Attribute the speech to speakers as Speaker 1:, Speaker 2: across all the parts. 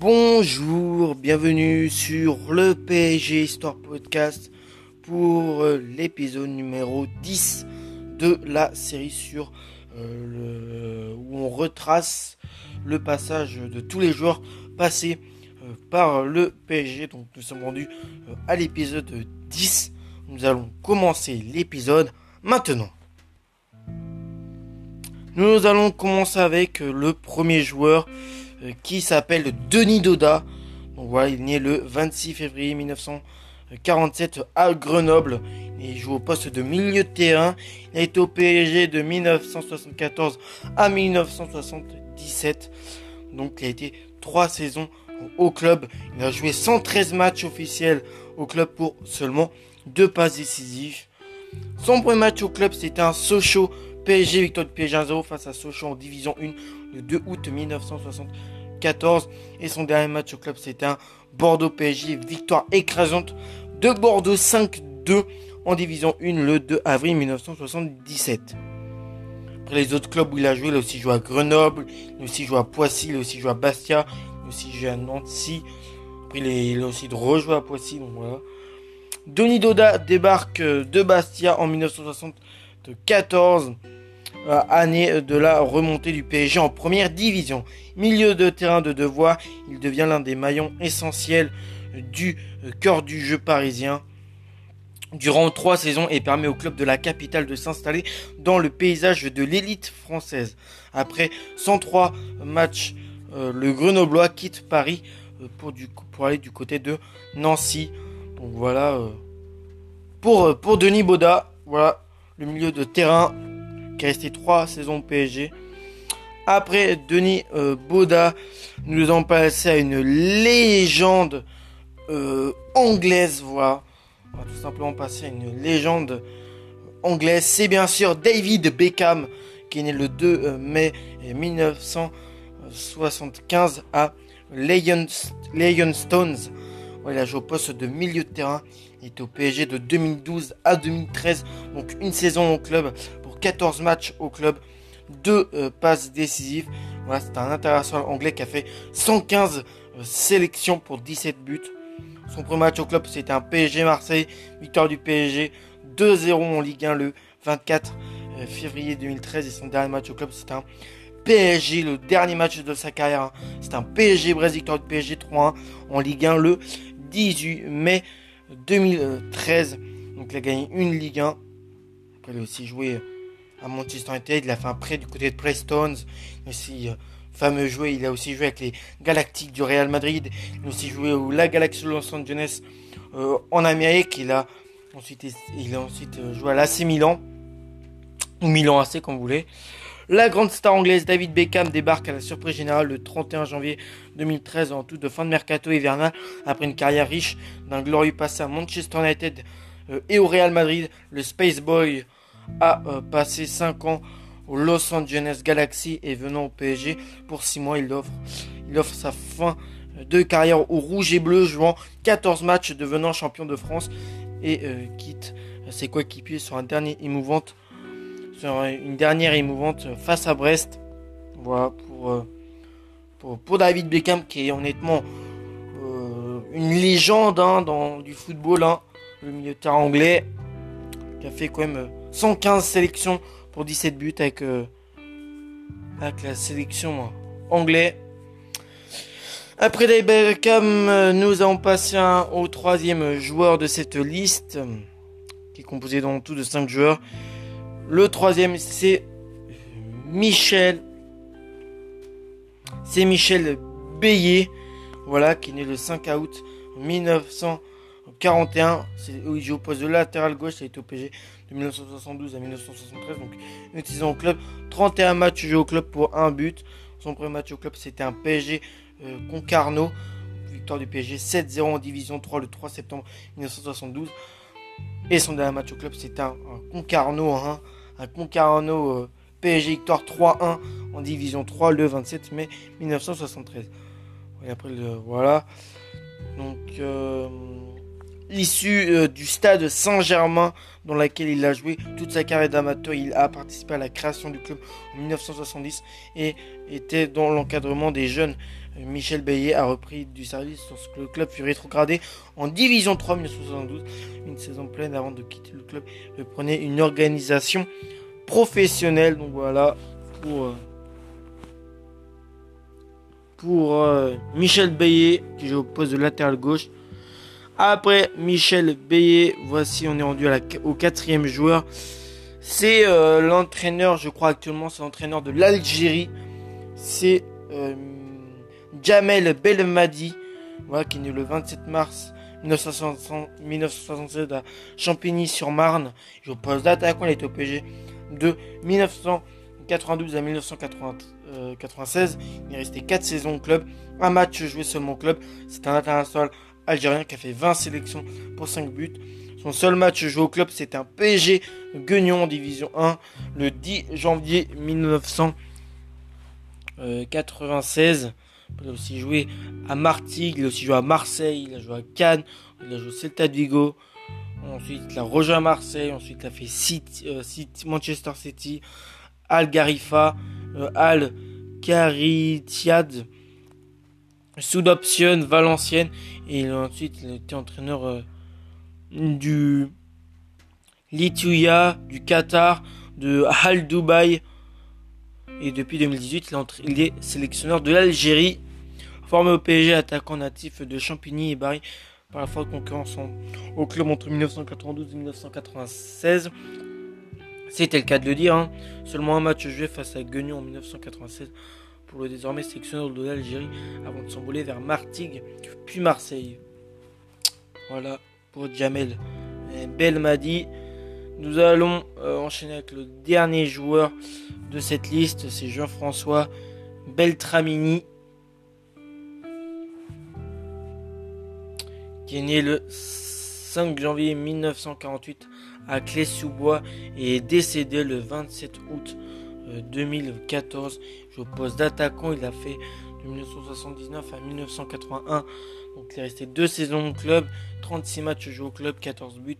Speaker 1: Bonjour, bienvenue sur le PSG Histoire Podcast pour euh, l'épisode numéro 10 de la série sur euh, où on retrace le passage de tous les joueurs passés euh, par le PSG. Donc nous sommes rendus à l'épisode 10. Nous allons commencer l'épisode maintenant. Nous allons commencer avec le premier joueur qui s'appelle Denis Doda. Donc voilà, il est né le 26 février 1947 à Grenoble. Il joue au poste de milieu de terrain. Il a été au PSG de 1974 à 1977. Donc il a été trois saisons au club. Il a joué 113 matchs officiels au club pour seulement deux passes décisives. Son premier match au club, c'était un Sochaux PSG, victoire de PSG 1-0 face à Sochaux en division 1 le 2 août 1974. Et son dernier match au club, c'était un Bordeaux PSG, victoire écrasante de Bordeaux 5-2 en division 1 le 2 avril 1977. Après les autres clubs où il a joué, il a aussi joué à Grenoble, il a aussi joué à Poissy, il a aussi joué à Bastia, il a aussi joué à Nancy. Après, il a aussi de rejouer à Poissy, donc voilà. Denis Doda débarque de Bastia en 1974. Euh, année de la remontée du PSG en première division. Milieu de terrain de devoir, il devient l'un des maillons essentiels du euh, cœur du jeu parisien durant trois saisons et permet au club de la capitale de s'installer dans le paysage de l'élite française. Après 103 matchs, euh, le Grenoblois quitte Paris pour, du, pour, aller du côté de Nancy. Donc voilà pour, pour Denis Boda, voilà le milieu de terrain qui est resté trois saisons au PSG. Après Denis euh, Boda, nous allons passer à une légende euh, anglaise, voilà. On va tout simplement passer à une légende anglaise. C'est bien sûr David Beckham, qui est né le 2 euh, mai 1975 à Stones. il a joué au poste de milieu de terrain. Il était au PSG de 2012 à 2013, donc une saison au club 14 matchs au club, 2 euh, passes décisives. Voilà, c'est un international anglais qui a fait 115 euh, sélections pour 17 buts. Son premier match au club, c'était un PSG Marseille, victoire du PSG 2-0 en Ligue 1 le 24 euh, février 2013 et son dernier match au club, c'est un PSG, le dernier match de sa carrière. Hein. C'est un PSG Brest, victoire du PSG 3-1 en Ligue 1 le 18 mai 2013. Donc il a gagné une Ligue 1. il a aussi joué à Manchester United. Il a fait un prêt du côté de Prestons. Aussi, euh, fameux joueur. Il a aussi joué avec les Galactiques du Real Madrid. Il a aussi joué au la Galaxy Los Angeles euh, en Amérique. Il a ensuite, il a ensuite euh, joué à l'AC Milan. Ou Milan AC, comme vous voulez. La grande star anglaise David Beckham débarque à la surprise générale le 31 janvier 2013 en tout de fin de mercato hivernal après une carrière riche d'un glorieux passé à Manchester United et au Real Madrid. Le Space Boy a euh, passé 5 ans au Los Angeles Galaxy et venant au PSG pour 6 mois, il offre, il offre sa fin de carrière au rouge et bleu, jouant 14 matchs, devenant champion de France et euh, quitte ses coéquipiers sur un dernier émouvante, sur une dernière émouvante face à Brest. Voilà pour, euh, pour, David Beckham qui est honnêtement une légende hein, dans du football, hein, le milieu anglais, qui a fait quand même 115 sélections pour 17 buts euh, avec, la sélection anglaise. Après Beckham, euh, nous allons passer au troisième joueur de cette liste, qui est composé dans tout de 5 joueurs. Le troisième, c'est Michel. C'est Michel Bayet, voilà, qui est né le 5 août 1900. 41, c'est où il joue au poste de latéral gauche, il a été au PG de 1972 à 1973, donc une saison au club. 31 matchs joués au club pour un but. Son premier match au club, c'était un PSG euh, Concarneau, victoire du PSG 7-0 en division 3 le 3 septembre 1972. Et son dernier match au club, c'était un, Concarneau, hein. un Concarneau euh, PSG victoire 3-1 en division 3 le 27 mai 1973. Et après, le, voilà. Donc, euh, issu du stade Saint-Germain dans lequel il a joué toute sa carrière d'amateur. Il a participé à la création du club en 1970 et était dans l'encadrement des jeunes. Michel Bayet a repris du service lorsque le club fut rétrogradé en Division 3 1972. Une saison pleine avant de quitter le club, il prenait une organisation professionnelle. Donc voilà pour, euh, pour euh, Michel Bayet qui joue au poste de latéral gauche. Après Michel Bayet, voici on est rendu au quatrième joueur. C'est euh, l'entraîneur, je crois actuellement, c'est l'entraîneur de l'Algérie. C'est Jamel Belmadi, voilà, qui est né le 27 mars 1976 à Champigny-sur-Marne. Au poste d'attaquant, il est au PG de 1992 à 1996. Il est resté 4 saisons au club, un match joué seulement au club. C'est un international algérien qui a fait 20 sélections pour 5 buts. Son seul match joué au club, c'est un PSG Guignon division 1 le 10 janvier 1996. Il a aussi joué à Martigues, il a aussi joué à Marseille, il a joué à Cannes, il a joué au Celta Vigo. Ensuite, il a rejoint Marseille. Ensuite, il a fait euh, City, Manchester City, Al Garifa, euh, Al Caritiad, Sud-Option, Valenciennes. Et ensuite, il a été entraîneur euh, du Lituya, du Qatar, de Al Dubaï. Et depuis 2018, il est sélectionneur de l'Algérie. Formé au PSG, attaquant natif de Champigny et Bari par la forte concurrence au club entre 1992 et 1996. C'était le cas de le dire. Hein. Seulement un match joué face à Guignon en 1996 pour le désormais sélectionneur de l'Algérie avant de s'envoler vers Martigues puis Marseille. Voilà pour Jamel Belmadi. Nous allons euh, enchaîner avec le dernier joueur de cette liste, c'est Jean-François Beltramini. qui est né le 5 janvier 1948 à Clé-sous-Bois et est décédé le 27 août 2014. Je poste d'attaquant, il a fait de 1979 à 1981. Donc il est resté deux saisons au club, 36 matchs joués au club, 14 buts,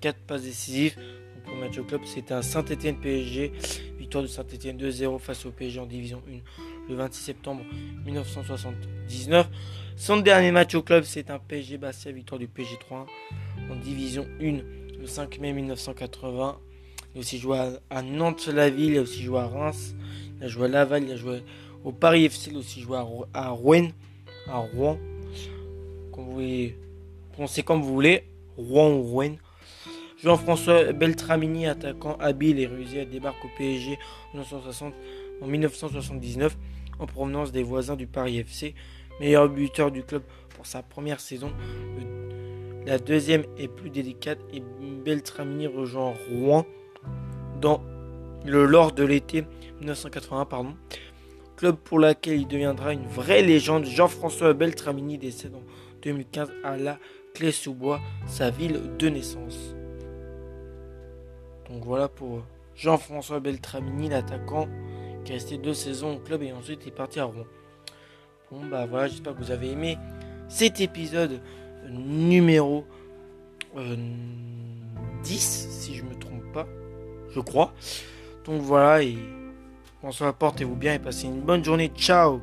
Speaker 1: 4 passes décisives. Donc, le match au club, c'était un Saint-Etienne PSG. Victoire de Saint-Etienne 2-0 face au PSG en division 1 le 26 septembre 1979. Son dernier match au club, c'est un PSG Bastia, victoire du PSG 3 en division 1 le 5 mai 1980. Il a aussi joué à, Nantes-la-Ville, il a aussi joué à Reims, il a joué à Laval, il a joué au Paris FC, il a aussi joué à, Rouen, à Rouen. Comme vous voulez, prononcez comme vous voulez, Rouen ou Rouen. Jean-François Beltramini, attaquant habile et rusé, débarque au PSG en 1979 en provenance des voisins du Paris FC meilleur buteur du club pour sa première saison. La deuxième est plus délicate et Beltramini rejoint Rouen dans le lors de l'été 1981 pardon. Club pour laquelle il deviendra une vraie légende. Jean-François Beltramini décède en 2015 à la Clé-sous-Bois, sa ville de naissance. Donc voilà pour Jean-François Beltramini, l'attaquant qui est resté deux saisons au club et ensuite est parti à Rouen. Bon bah voilà, j'espère que vous avez aimé cet épisode numéro 10, euh, si je me trompe pas, je crois. Donc voilà, et on se portez-vous bien et passez une bonne journée. Ciao